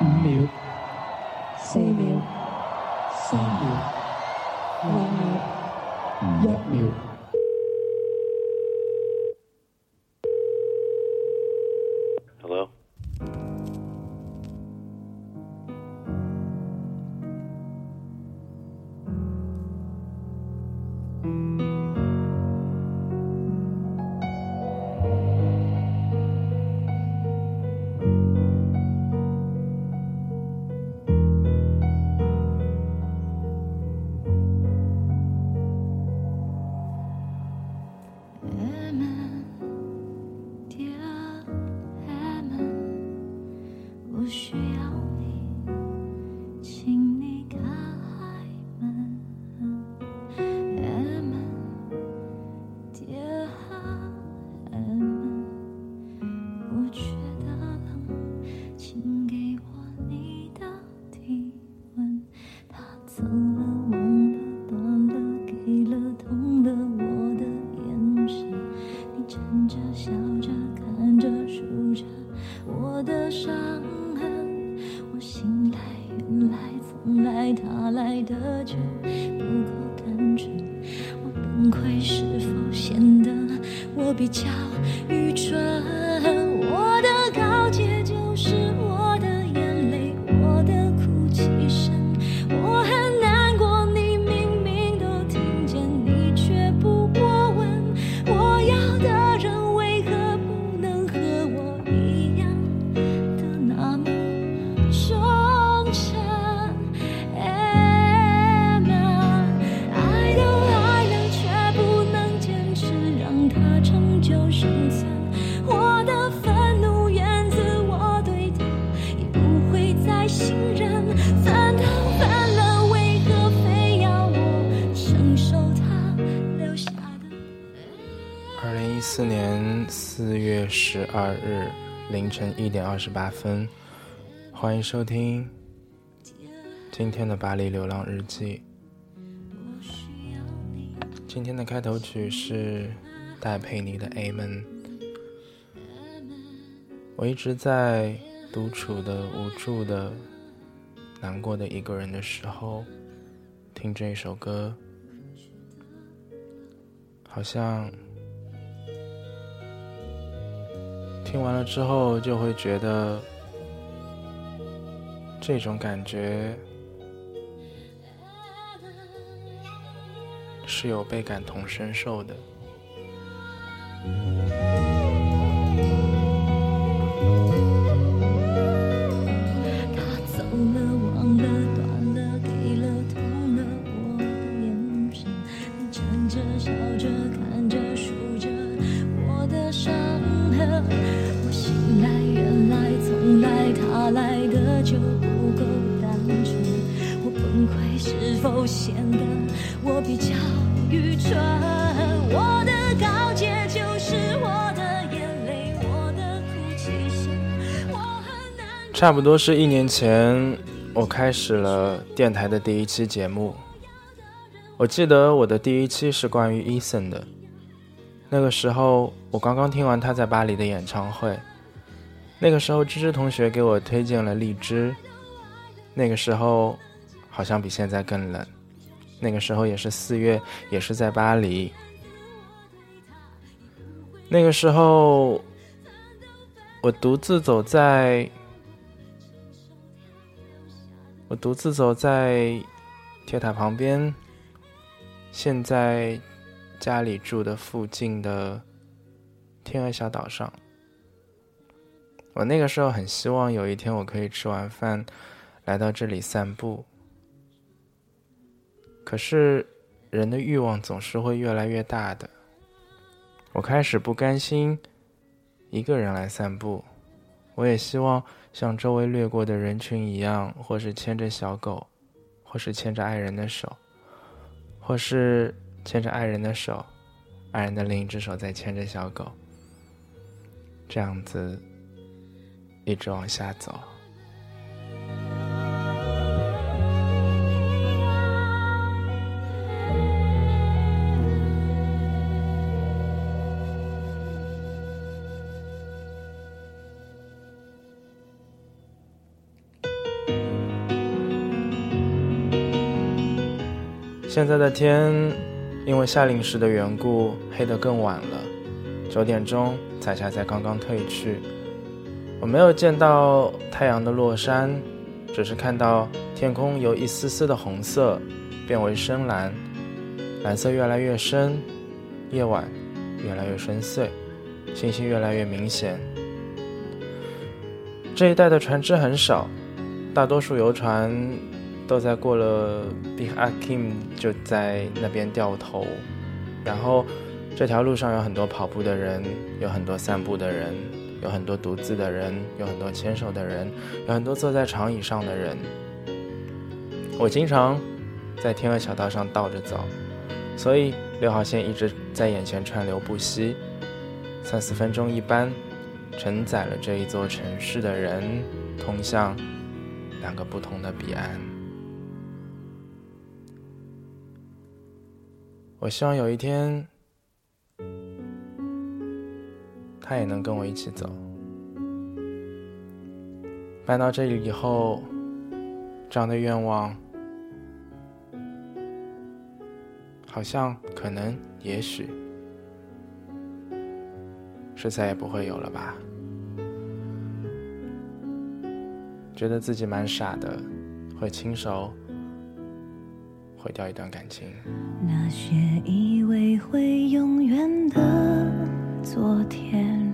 五秒、四秒、三秒、两秒、一秒。二日凌晨一点二十八分，欢迎收听今天的巴黎流浪日记。今天的开头曲是戴佩妮的《Amen》。我一直在独处的、无助的、难过的一个人的时候，听这一首歌，好像听完了之后就会觉得这种感觉是有被感同身受的。差不多是一年前，我开始了电台的第一期节目。我记得我的第一期是关于 Eason 的，那个时候我刚刚听完他在巴黎的演唱会。那个时候，芝芝同学给我推荐了荔枝。那个时候，好像比现在更冷。那个时候也是四月，也是在巴黎。那个时候，我独自走在，我独自走在铁塔旁边，现在家里住的附近的天鹅小岛上。我那个时候很希望有一天我可以吃完饭来到这里散步，可是人的欲望总是会越来越大的。我开始不甘心一个人来散步，我也希望像周围掠过的人群一样，或是牵着小狗，或是牵着爱人的手，或是牵着爱人的手，爱人的另一只手在牵着小狗，这样子一直往下走。现在的天因为夏令时的缘故，黑得更晚了。九点钟，彩霞才刚刚褪去。我没有见到太阳的落山，只是看到天空由一丝丝的红色变为深蓝，蓝色越来越深，夜晚越来越深邃，星星越来越明显。这一带的船只很少，大多数游船都在过了 Big Akim 就在那边掉头，然后这条路上有很多跑步的人，有很多散步的人，有很多独自的人，有很多牵手的人，有很多坐在长椅上的人。我经常在天鹅小道上倒着走，所以六号线一直在眼前川流不息，三四分钟一班。承载了这一座城市的人，通向两个不同的彼岸。我希望有一天，他也能跟我一起走。搬到这里以后，这样的愿望，好像可能，也许。是再也不会有了吧？觉得自己蛮傻的，会亲手毁掉一段感情。那些以为会永远的昨天，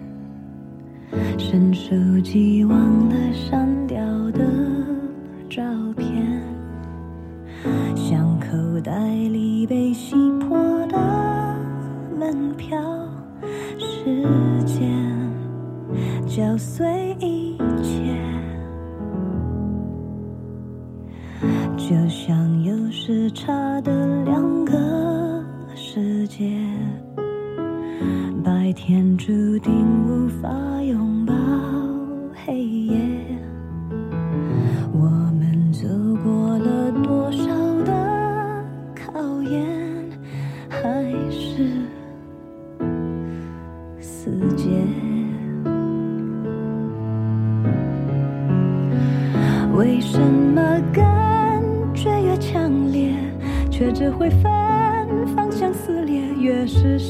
伸手机忘了删掉的照片，像口袋里被洗破的门票。时间搅碎一切，就像有时差的两个世界，白天注定无法拥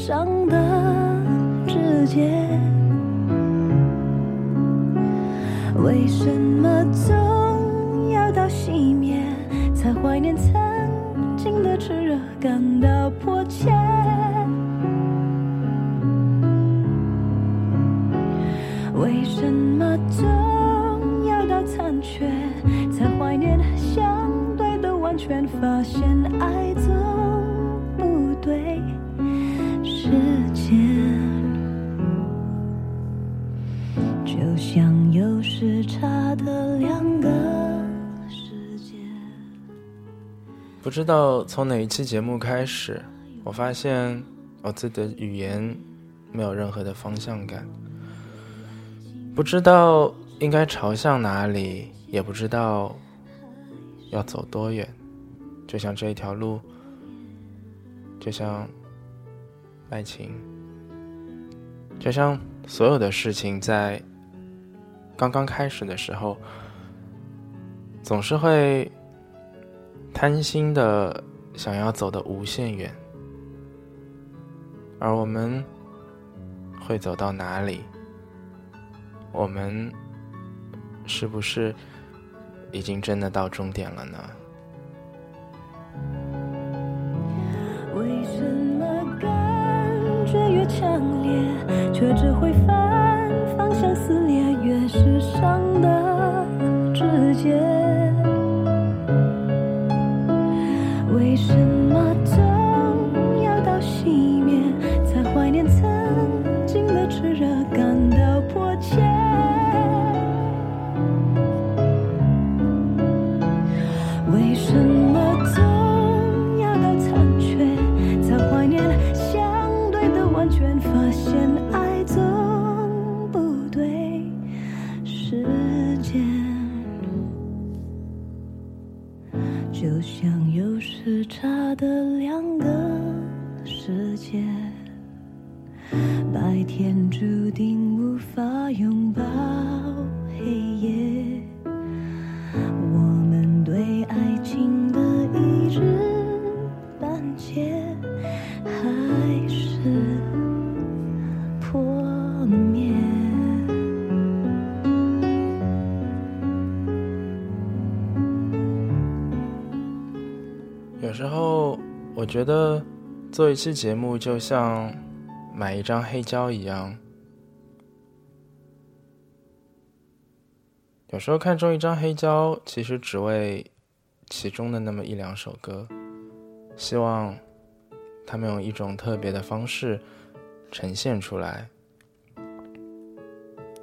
伤的直接？为什么总要到熄灭，才怀念曾经的炽热，感到不知道从哪一期节目开始，我发现我自己的语言没有任何的方向感。不知道应该朝向哪里，也不知道要走多远，就像这一条路，就像爱情，就像所有的事情，在刚刚开始的时候，总是会贪心的想要走的无限远，而我们会走到哪里？我们是不是已经真的到终点了呢？为什么感觉越强烈，却只会反方向撕裂，越是伤的直接？有时候我觉得做一期节目就像买一张黑胶一样。有时候看中一张黑胶，其实只为其中的那么一两首歌，希望他们用一种特别的方式呈现出来。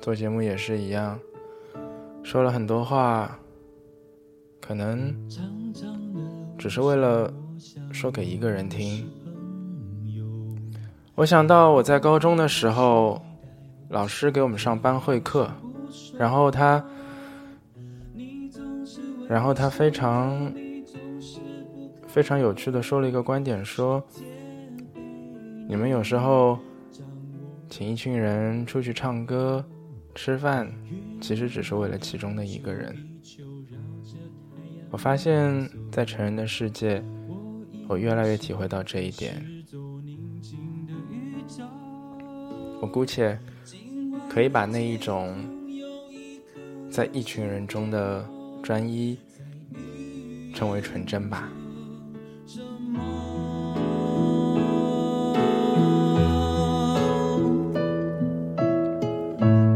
做节目也是一样，说了很多话，可能只是为了说给一个人听。我想到我在高中的时候，老师给我们上班会课，然后他，然后他非常非常有趣的说了一个观点，说你们有时候请一群人出去唱歌。吃饭其实只是为了其中的一个人。我发现，在成人的世界，我越来越体会到这一点。我姑且可以把那一种在一群人中的专一称为纯真吧。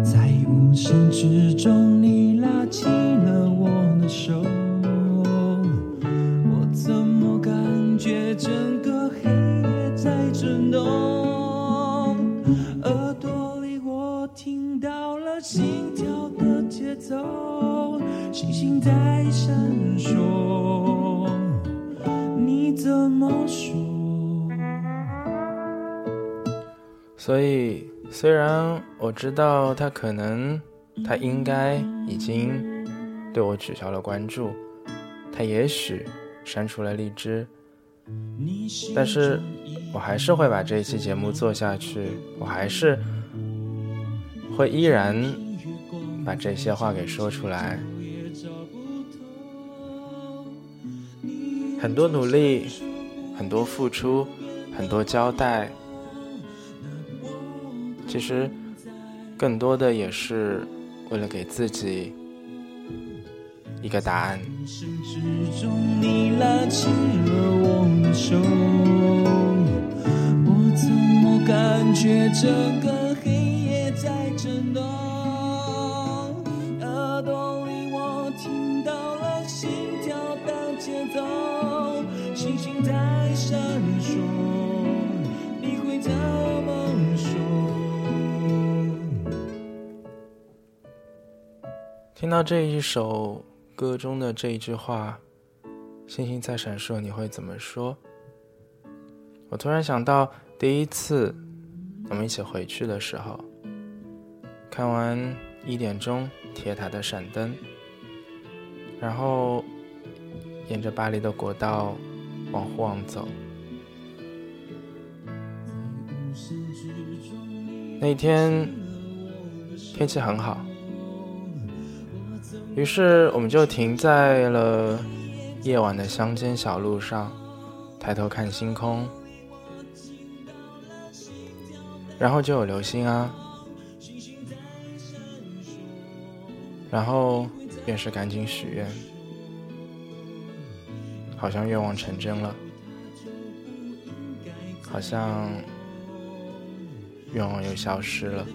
在无形之中，你拉起走，星星在闪烁，你怎么说？所以，虽然我知道他可能。他应该已经对我取消了关注，他也许删除了荔枝，但是我还是会把这一期节目做下去，我还是会依然把这些话给说出来。很多努力，很多付出，很多交代，其实更多的也是。为了给自己一个答案。我怎么感觉这个听到这一首歌中的这一句话，“星星在闪烁”，你会怎么说？我突然想到第一次我们一起回去的时候，看完一点钟铁塔的闪灯，然后沿着巴黎的国道往呼旺走，那天天气很好。于是我们就停在了夜晚的乡间小路上，抬头看星空，然后就有流星啊，然后便是赶紧许愿，好像愿望成真了，好像愿望又消失了。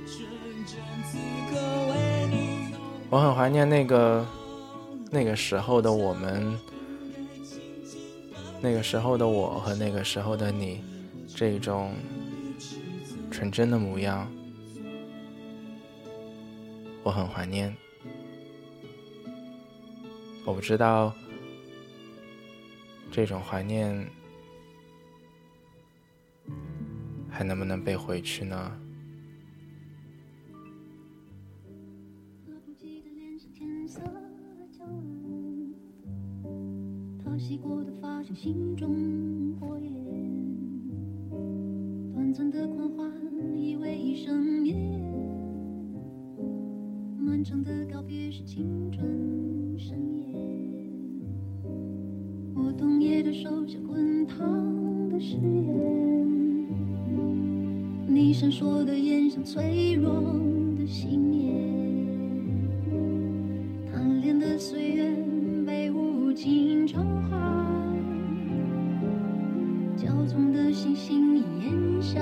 我很怀念那个那个时候的我们，那个时候的我和那个时候的你，这种纯真的模样，我很怀念。我不知道这种怀念还能不能被回去呢？洗过的发像心中火焰，短暂的狂欢以为一生眠，漫长的告别是青春盛宴。我冬夜的手像滚烫的誓言，你闪烁的眼像脆弱的信念，贪恋的岁月窗花骄纵的星星已烟消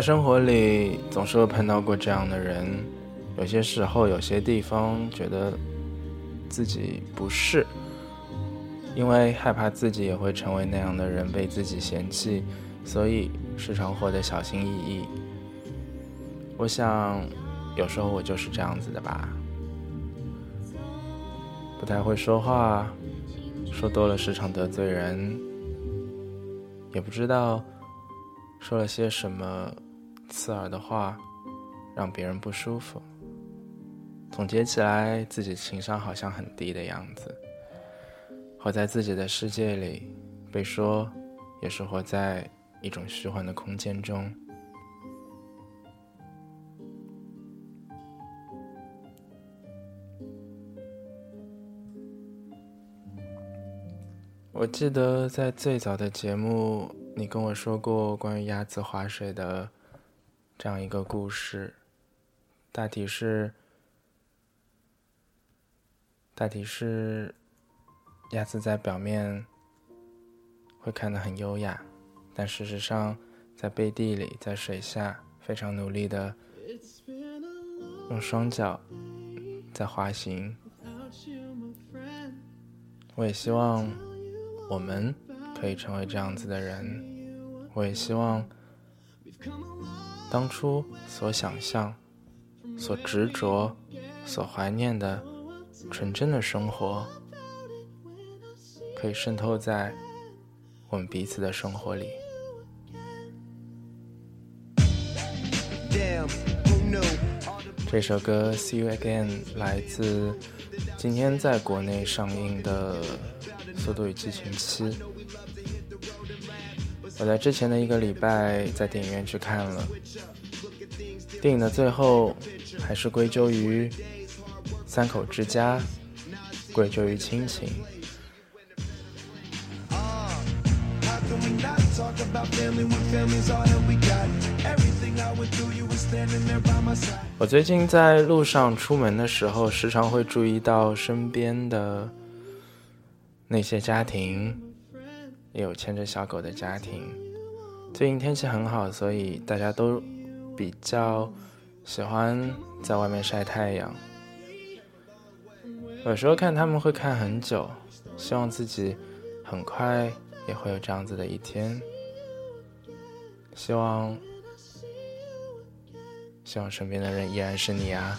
在生活里，总是会碰到过这样的人，有些时候，有些地方觉得自己不是，因为害怕自己也会成为那样的人，被自己嫌弃，所以时常活得小心翼翼。我想，有时候我就是这样子的吧，不太会说话，说多了时常得罪人，也不知道。说了些什么刺耳的话，让别人不舒服。总结起来，自己情商好像很低的样子。活在自己的世界里，被说也是活在一种虚幻的空间中。我记得在最早的节目，你跟我说过关于鸭子划水的这样一个故事，大体是，大体是，鸭子在表面会看得很优雅，但事实上在背地里，在水下非常努力的用双脚在滑行。我也希望。我们可以成为这样子的人，我也希望当初所想象、所执着、所怀念的纯真的生活，可以渗透在我们彼此的生活里。这首歌《See You Again》来自今天在国内上映的。《速度与激情七》，我在之前的一个礼拜在电影院去看了。电影的最后，还是归咎于三口之家，归咎于亲情。我最近在路上出门的时候，时常会注意到身边的。那些家庭也有牵着小狗的家庭。最近天气很好，所以大家都比较喜欢在外面晒太阳。有时候看他们会看很久，希望自己很快也会有这样子的一天。希望，希望身边的人依然是你啊。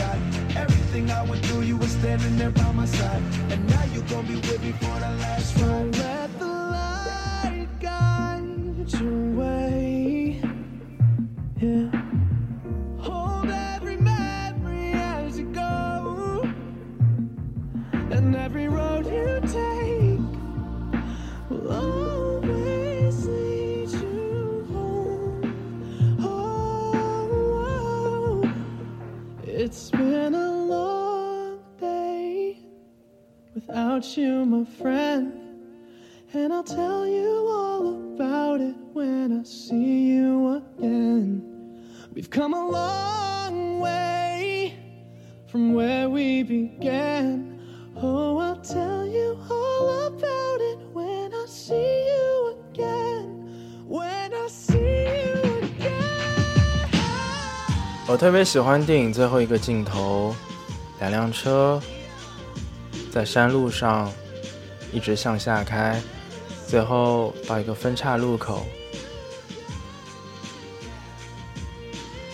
everything i went through you were standing there by my side. And now you're gonna be with me for the last ride about you, my friend. And I'll tell you all about it when I see you again. We've come a long way from where we began. Oh, I'll tell you all about it when I see you again. When I see you again. 我特别喜欢电影最后一个镜头，两辆车 在山路上一直向下开，最后到一个分岔路口。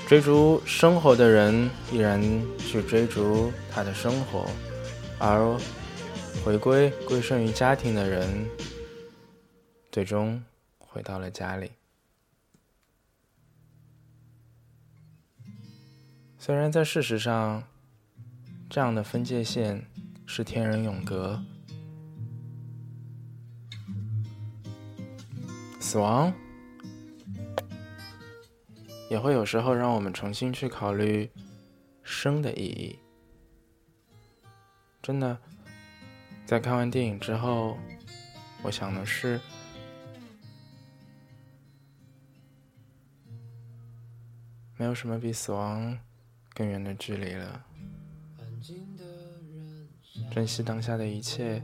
追逐生活的人依然去追逐他的生活，而回归归顺于家庭的人，最终回到了家里。虽然在事实上，这样的分界线是天人永隔，死亡也会有时候让我们重新去考虑生的意义。真的，在看完电影之后，我想的是，没有什么比死亡更远的距离了。珍惜当下的一切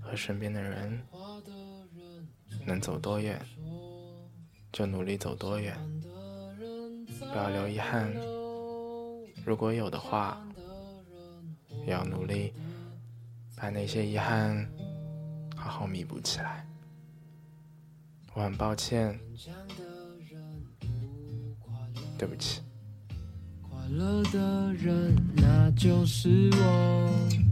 和身边的人，能走多远就努力走多远，不要留遗憾。如果有的话，也要努力把那些遗憾好好弥补起来。我很抱歉，对不起。快乐的人，那就是我。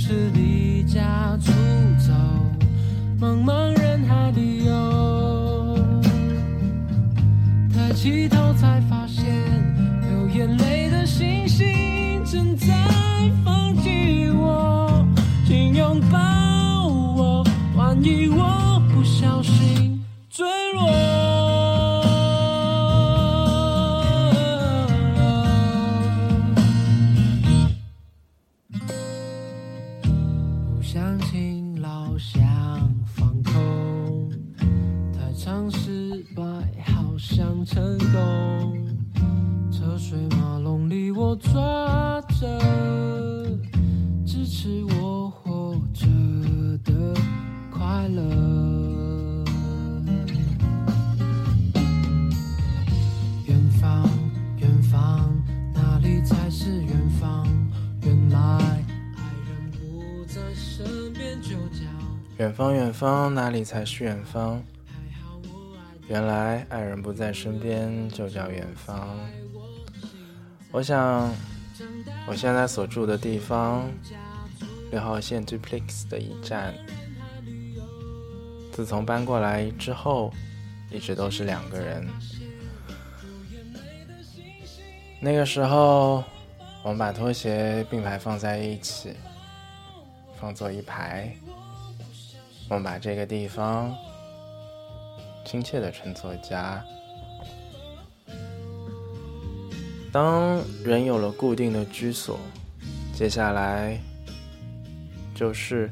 是你抓着支持我活着的快乐。远方，远方，哪里才是远方？原来爱人不在身边，就叫。远方，远方，哪里才是远方？原来爱人不在身边，就叫远方。我想，我现在所住的地方，六号线 Duplex 的一站，自从搬过来之后，一直都是两个人。那个时候，我们把拖鞋并排放在一起，放作一排。我们把这个地方亲切的称作家。当人有了固定的居所，接下来就是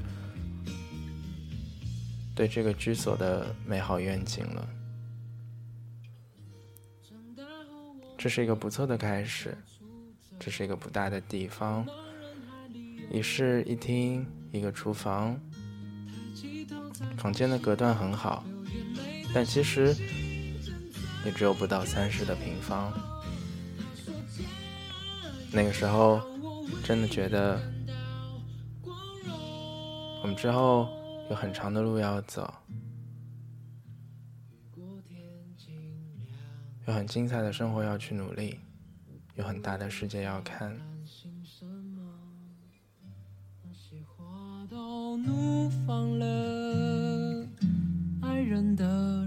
对这个居所的美好愿景了。这是一个不错的开始，这是一个不大的地方，一室一厅，一个厨房。房间的隔断很好，但其实也只有不到三十的平方。那个时候真的觉得，我们之后有很长的路要走，有很精彩的生活要去努力，有很大的世界要看。都怒放了爱人的。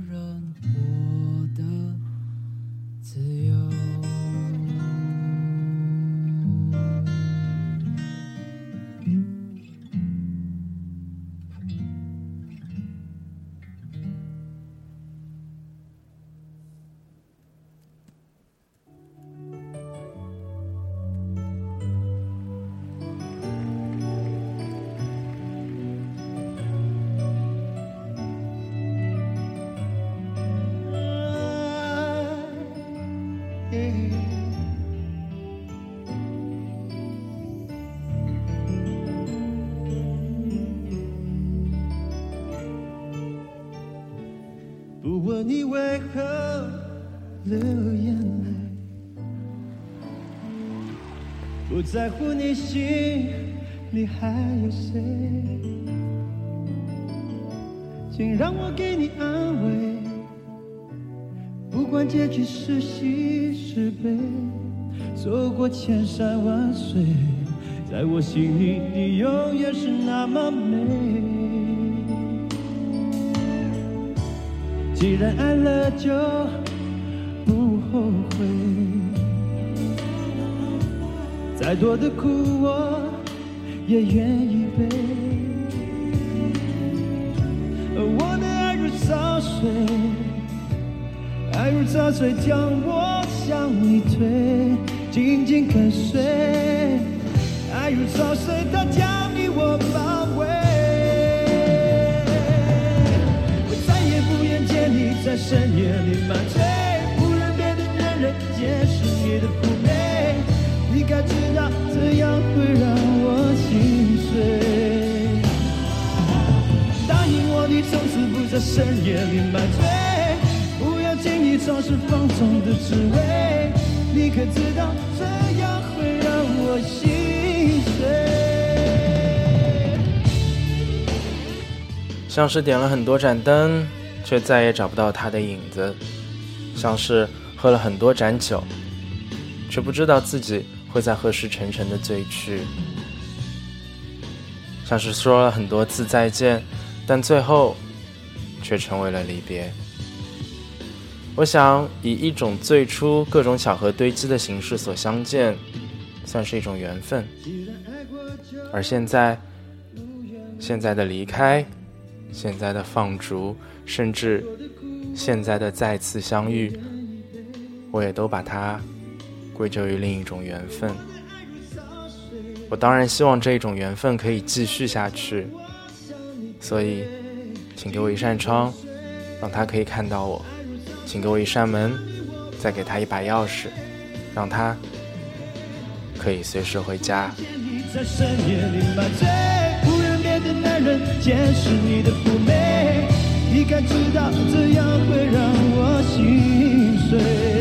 流眼泪？不在乎你心里还有谁？请让我给你安慰，不管结局是喜是悲，走过千山万水，在我心里你永远是那么美。既然爱了就再多的苦我也愿意背。我的爱如潮水，爱如潮水将我向你推，紧紧跟随。爱如潮水，它将你我包围。我再也不愿见你在深夜里满醉，不愿别的男人解释你的妩。该知道，这样会让我心碎。答应我，你从此不在深夜里满醉，不要轻易尝试放纵的滋味。你可知道，这样会让我心碎。像是点了很多盏灯，却再也找不到他的影子；像是喝了很多盏酒，却不知道自己会在何时沉沉的醉去；像是说了很多次再见，但最后却成为了离别。我想，以一种最初各种巧合堆积的形式所相见，算是一种缘分。而现在，现在的离开。现在的放逐，甚至现在的再次相遇，我也都把它归咎于另一种缘分。我当然希望这一种缘分可以继续下去，所以，请给我一扇窗，让他可以看到我；请给我一扇门，再给他一把钥匙，让他可以随时回家。不愿别的男人解释你的妩媚。你该知道，这样会让我心碎。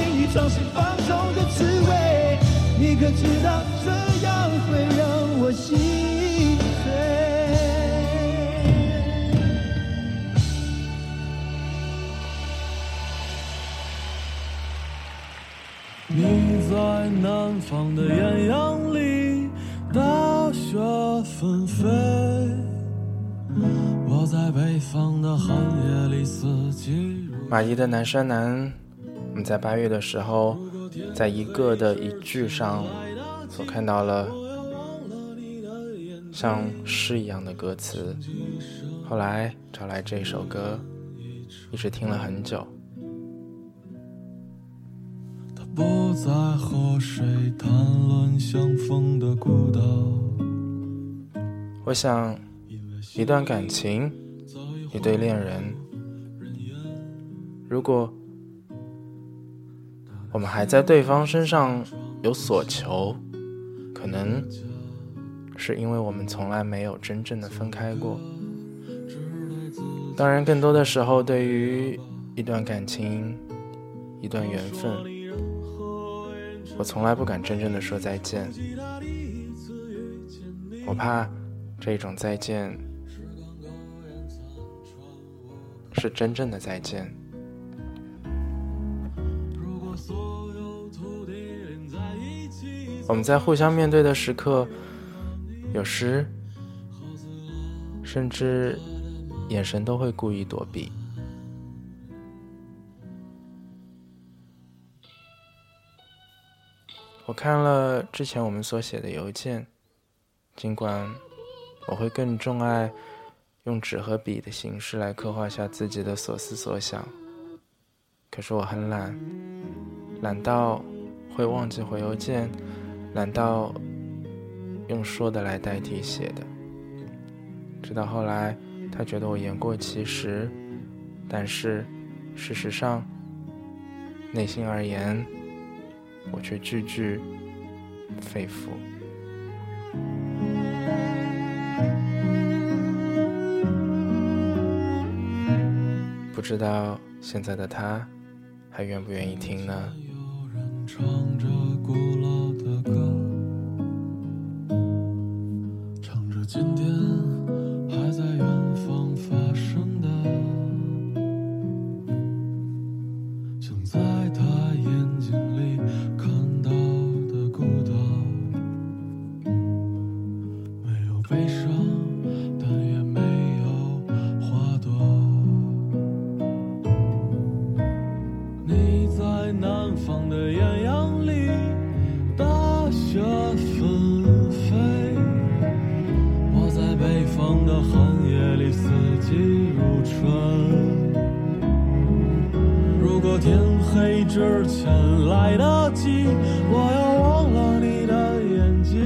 轻易尝试放纵的滋味。你可知道这样会让我心碎？你在南方的艳阳里，大雪纷飞；我在北方的寒夜里，四季如马伊的南山南，我们在八月的时候，在一个的一句上所看到了像诗一样的歌词，后来找来这首歌，一直听了很久。他不再和谁谈论相逢的孤岛。我想，一段感情，一对恋人，如果我们还在对方身上有所求，可能是因为我们从来没有真正的分开过。当然，更多的时候，对于一段感情、一段缘分，我从来不敢真正的说再见。我怕这种再见是真正的再见。我们在互相面对的时刻，有时甚至眼神都会故意躲避。我看了之前我们所写的邮件，尽管我会更钟爱用纸和笔的形式来刻画下自己的所思所想。可是我很懒，懒到会忘记回邮件，懒到用说的来代替写的。直到后来，他觉得我言过其实，但是事实上，内心而言，我却句句肺腑。不知道现在的他还愿不愿意听呢？如果天黑之前来得及，我要忘了你的眼睛，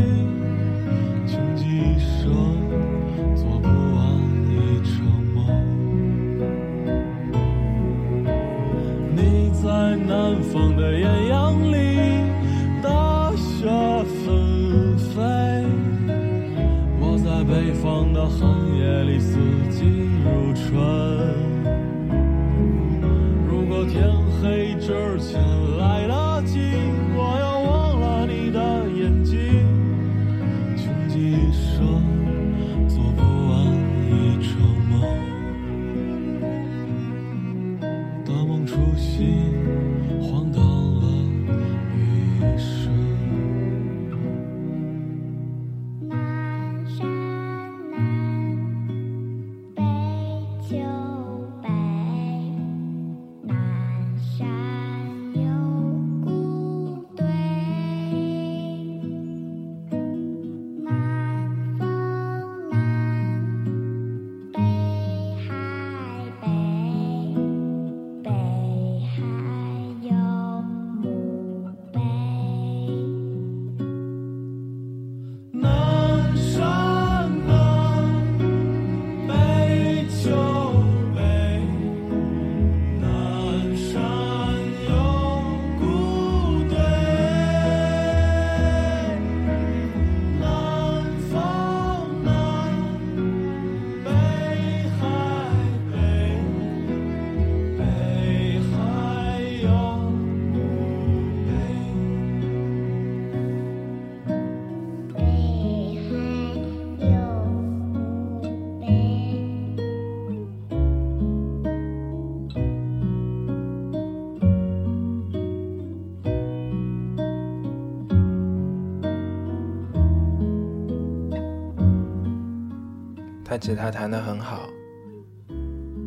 吉他弹得很好，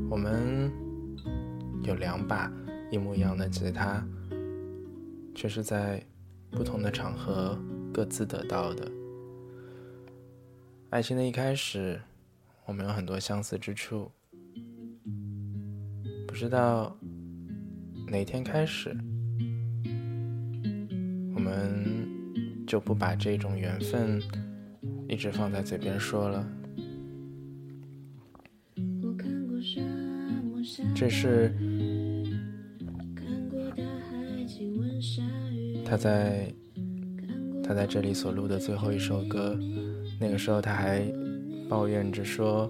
我们有两把一模一样的吉他，却是在不同的场合各自得到的。爱情的一开始，我们有很多相似之处，不知道哪天开始，我们就不把这种缘分一直放在嘴边说了。这是，他在他在这里所录的最后一首歌。那个时候他还抱怨着说，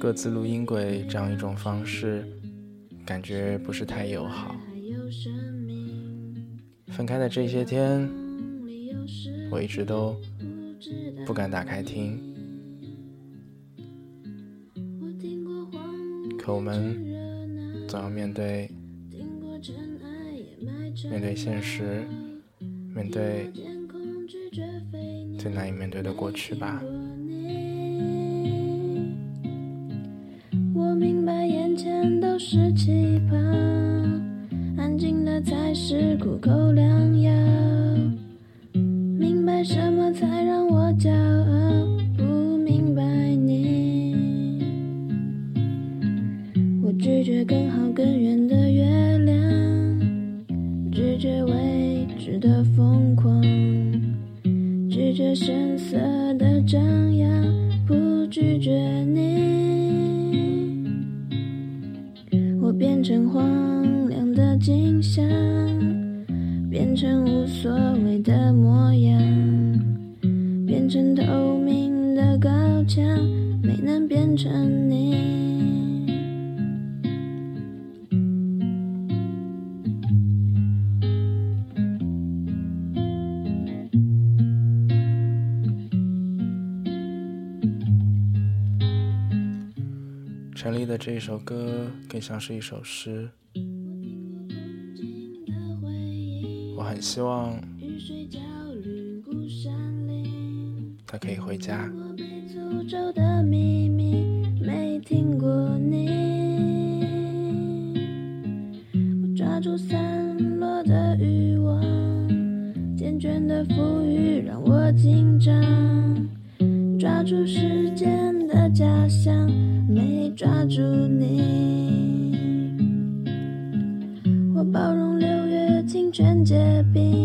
各自录音轨这样一种方式，感觉不是太友好。分开的这些天，我一直都不敢打开听，可我们，总要面对面对现实，面对最难以面对的过去吧。我明白眼前都是气泡，安静的才是苦口像是一首诗，我很希望雨水浇绿孤山可以回家。我被诅咒的秘密没听过你，我抓住散落的欲望，缱绻的馥郁让我紧张，抓住时间的假象，没抓住你。结冰，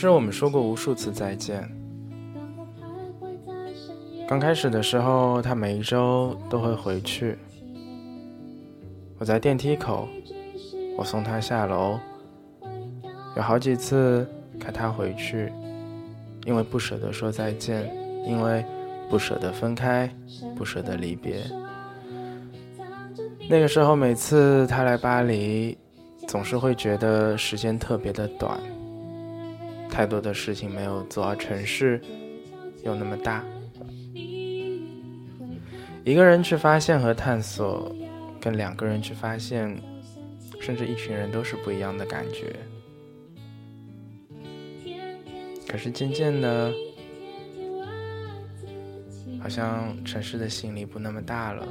实我们说过无数次再见。刚开始的时候，他每一周都会回去。我在电梯口，我送他下楼，有好几次开他回去，因为不舍得说再见，因为不舍得分开，不舍得离别。那个时候，每次他来巴黎，总是会觉得时间特别的短，太多的事情没有做，而城市又那么大。一个人去发现和探索，跟两个人去发现，甚至一群人都是不一样的感觉。可是渐渐的，好像城市的吸引力不那么大了。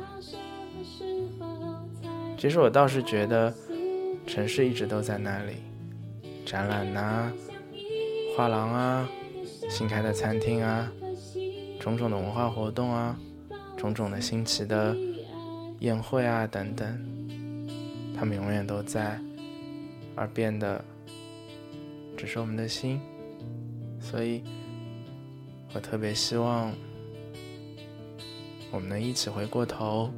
其实我倒是觉得，城市一直都在那里，展览呐、画廊啊、新开的餐厅啊、种种的文化活动啊、种种的新奇的宴会啊等等，他们永远都在，而变的只是我们的心。所以，我特别希望我们能一起回过头，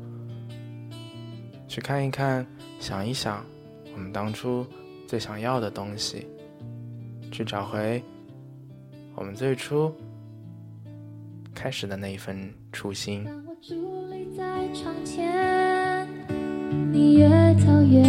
去看一看，想一想我们当初最想要的东西，去找回我们最初开始的那一份初心。当我伫立在窗前，你越走越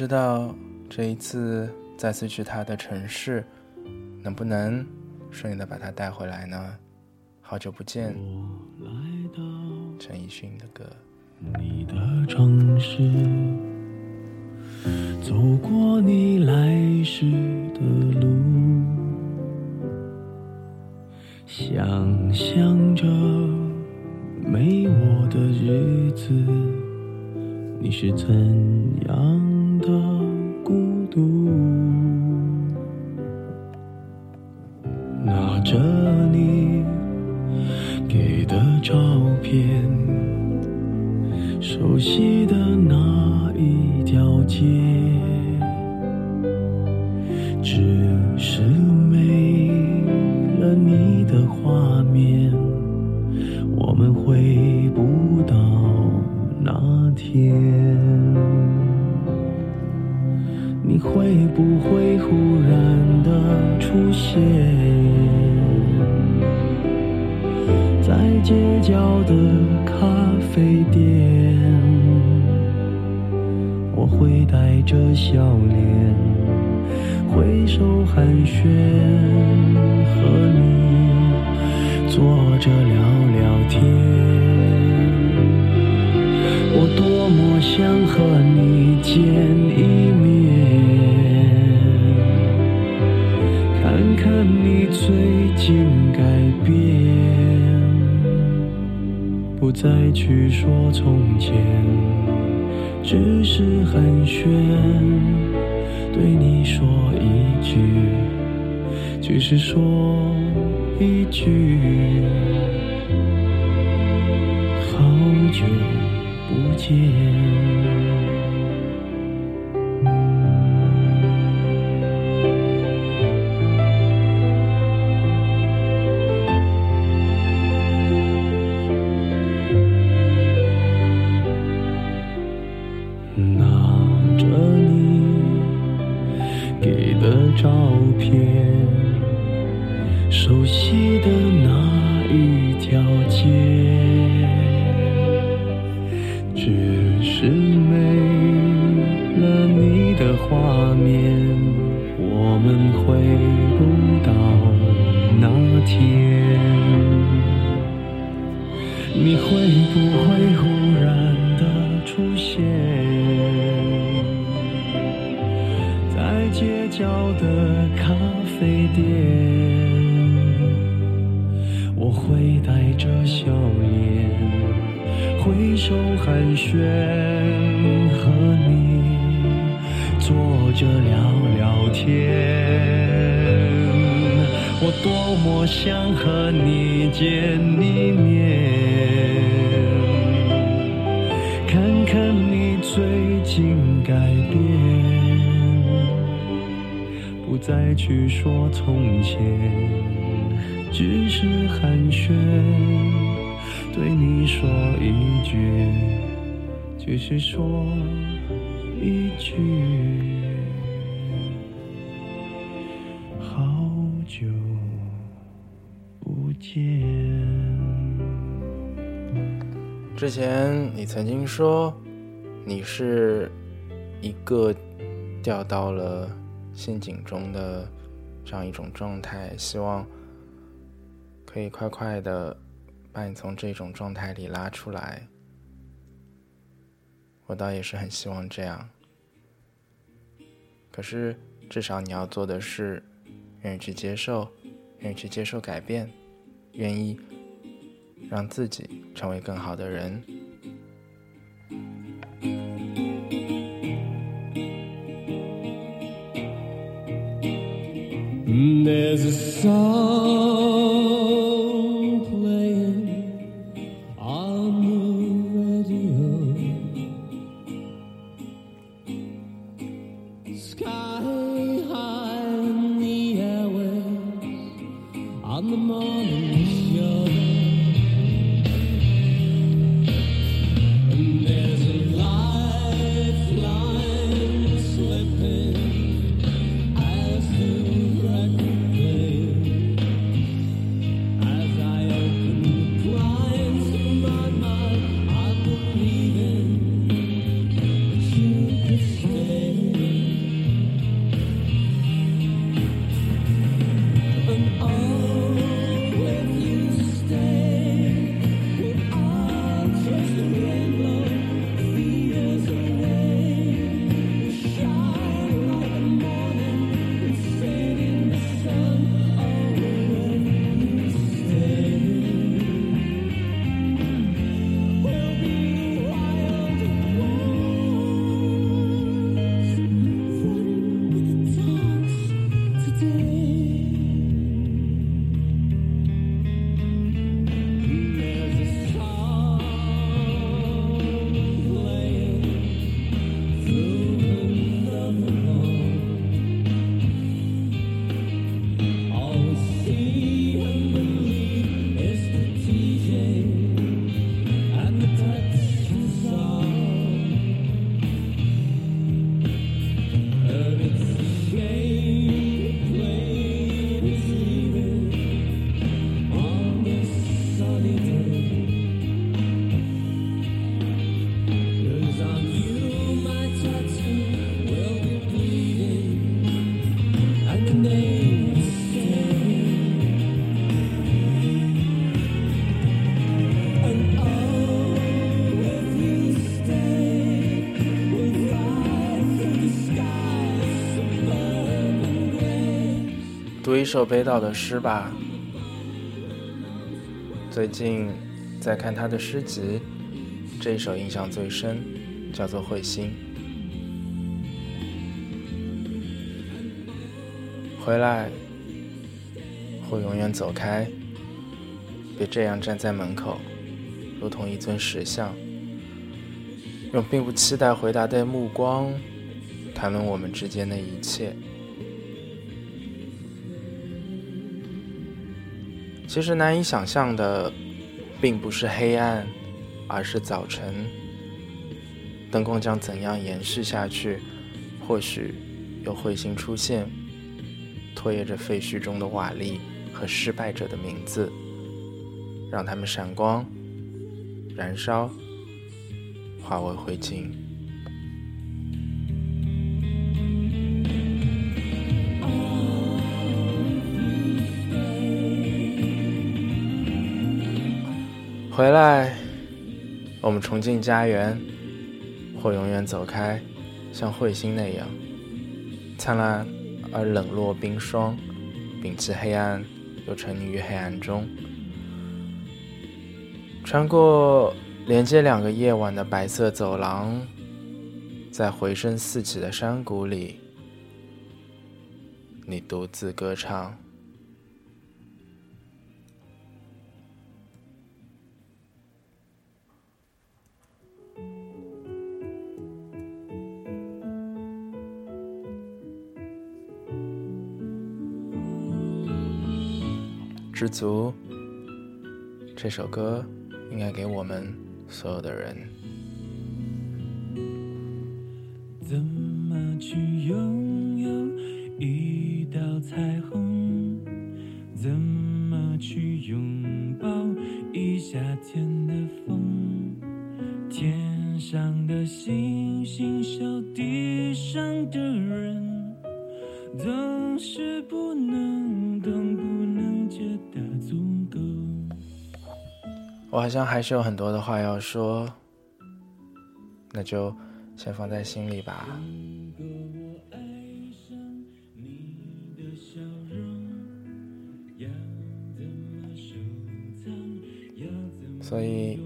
知道这一次再次去他的城市，能不能顺利的把他带回来呢？好久不见，陈奕迅的歌。你的城市，走过你来时的路，想象着没我的日子，你是怎样说，你是一个掉到了陷阱中的这样一种状态，希望可以快快的把你从这种状态里拉出来。我倒也是很希望这样，可是至少你要做的是，愿意去接受，愿意去接受改变，愿意让自己成为更好的人。There's a song again. 一首北岛的诗吧。最近在看他的诗集，这一首印象最深，叫做《彗星》。回来，会永远走开。别这样站在门口，如同一尊石像，用并不期待回答的目光谈论我们之间的一切。其实难以想象的，并不是黑暗，而是早晨。灯光将怎样延续下去？或许有彗星出现，拖曳着废墟中的瓦砾和失败者的名字。让他们闪光、燃烧、化为灰烬。回来，我们重进家园，或永远走开，像彗星那样灿烂而冷落冰霜，摒弃黑暗，又沉溺于黑暗中。穿过连接两个夜晚的白色走廊，在回声四起的山谷里，你独自歌唱。知足，这首歌。应该给我们所有的人。我好像还是有很多的话要说，那就先放在心里吧。所以，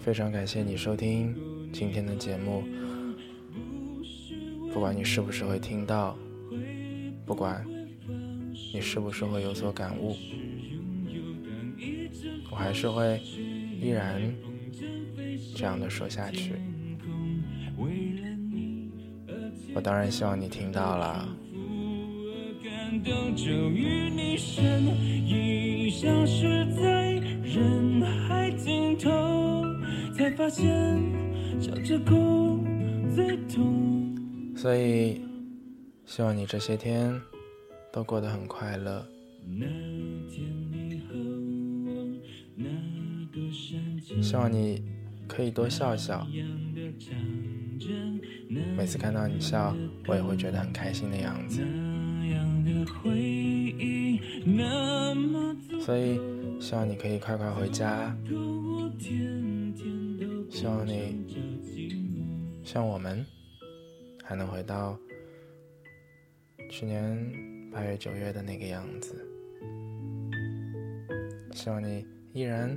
非常感谢你收听今天的节目。不管你是不是会听到，不管你是不是会有所感悟。我还是会依然这样的说下去。我当然希望你听到了。所以，希望你这些天都过得很快乐。希望你可以多笑笑，每次看到你笑，我也会觉得很开心的样子。所以，希望你可以快快回家。希望你像我们，还能回到去年八月九月的那个样子。希望你依然。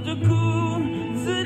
笑着哭自